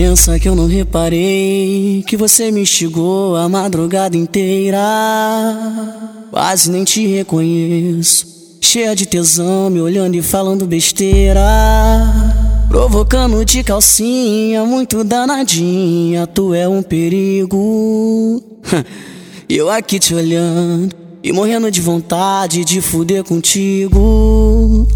Pensa que eu não reparei que você me instigou a madrugada inteira. Quase nem te reconheço. Cheia de tesão, me olhando e falando besteira. Provocando de calcinha, muito danadinha. Tu é um perigo. Eu aqui te olhando e morrendo de vontade de fuder contigo.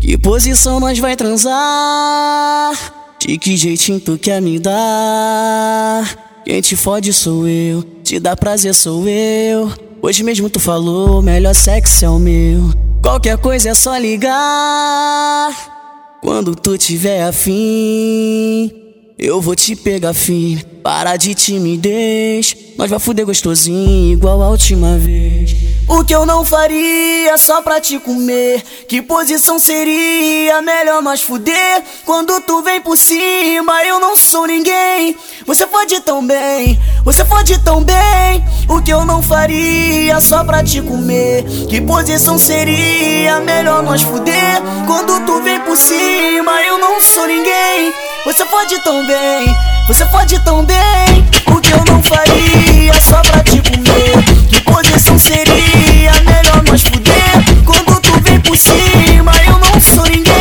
Que posição nós vai transar? De que jeitinho tu quer me dar? Quem te fode sou eu, te dá prazer sou eu. Hoje mesmo tu falou, melhor sexo é o meu. Qualquer coisa é só ligar. Quando tu tiver afim, eu vou te pegar firme. Para de timidez, nós vai fuder gostosinho igual a última vez. O que eu não faria só pra te comer? Que posição seria melhor nós fuder? Quando tu vem por cima, eu não sou ninguém. Você pode tão bem, você pode tão bem. O que eu não faria só pra te comer? Que posição seria melhor nós fuder? Quando tu vem por cima, eu não sou ninguém. Você pode tão bem, você pode tão bem. O que eu não faria só pra te comer? Que posição seria melhor nós fuder? Quando tu vem por cima, eu não sou ninguém.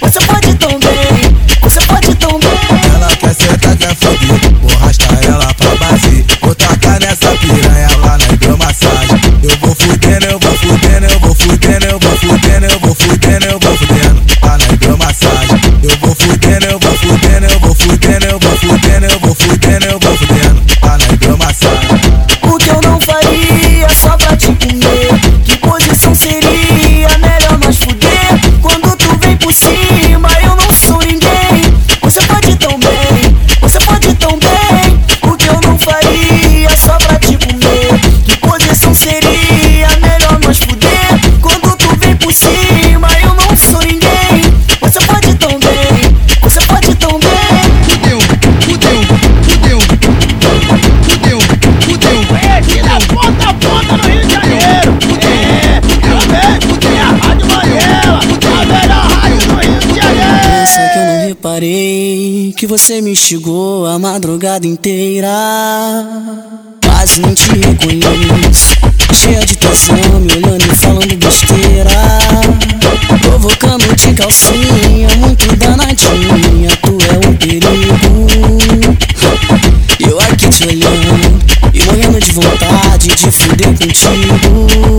Você pode tão bem, você pode tão bem. Ela quer sentar, quer foder, vou arrastar ela pra base. Vou tacar nessa piranha lá na hidromassagem. Eu vou fudendo, eu vou fudendo, eu vou fudendo, eu vou fudendo, eu vou fudendo, eu vou fudendo. Lá na hidromassagem. Eu vou fudendo, eu vou fudendo, que você me instigou a madrugada inteira. Quase nem te reconheço. Cheia de tesão, me olhando e falando besteira. Provocando de calcinha, muito danadinha. Tu é um perigo. Eu aqui te olhando e morrendo de vontade de fuder contigo.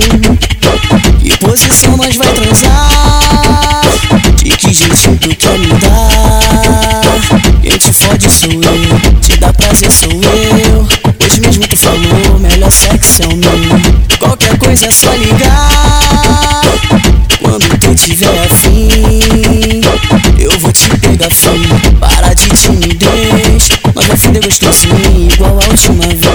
Que posição nós vai transar? Sou eu, te dá prazer sou eu. Hoje mesmo tu falou, melhor sexo é o meu. Qualquer coisa é só ligar. Quando tu tiver afim, eu vou te pegar firme. Para de timidez, nós vai fuder gostosinho igual a última vez.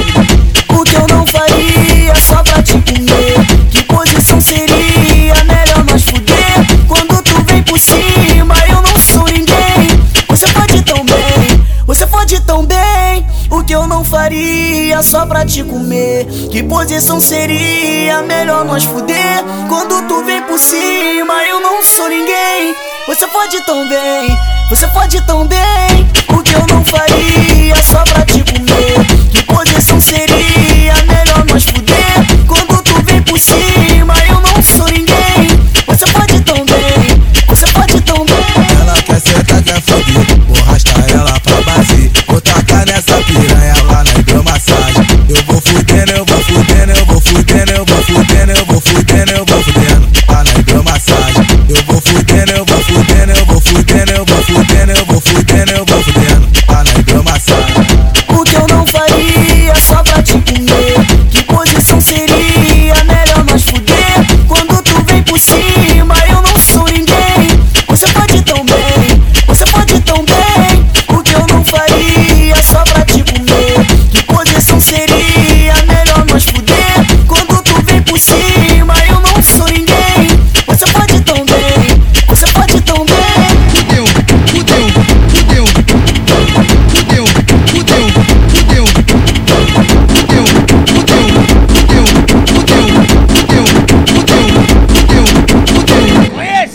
Só pra te comer? Que posição seria melhor nós fuder? Quando tu vem por cima, eu não sou ninguém. Você pode tão bem, você pode tão bem. O que eu não faria só pra te comer? Que eu vou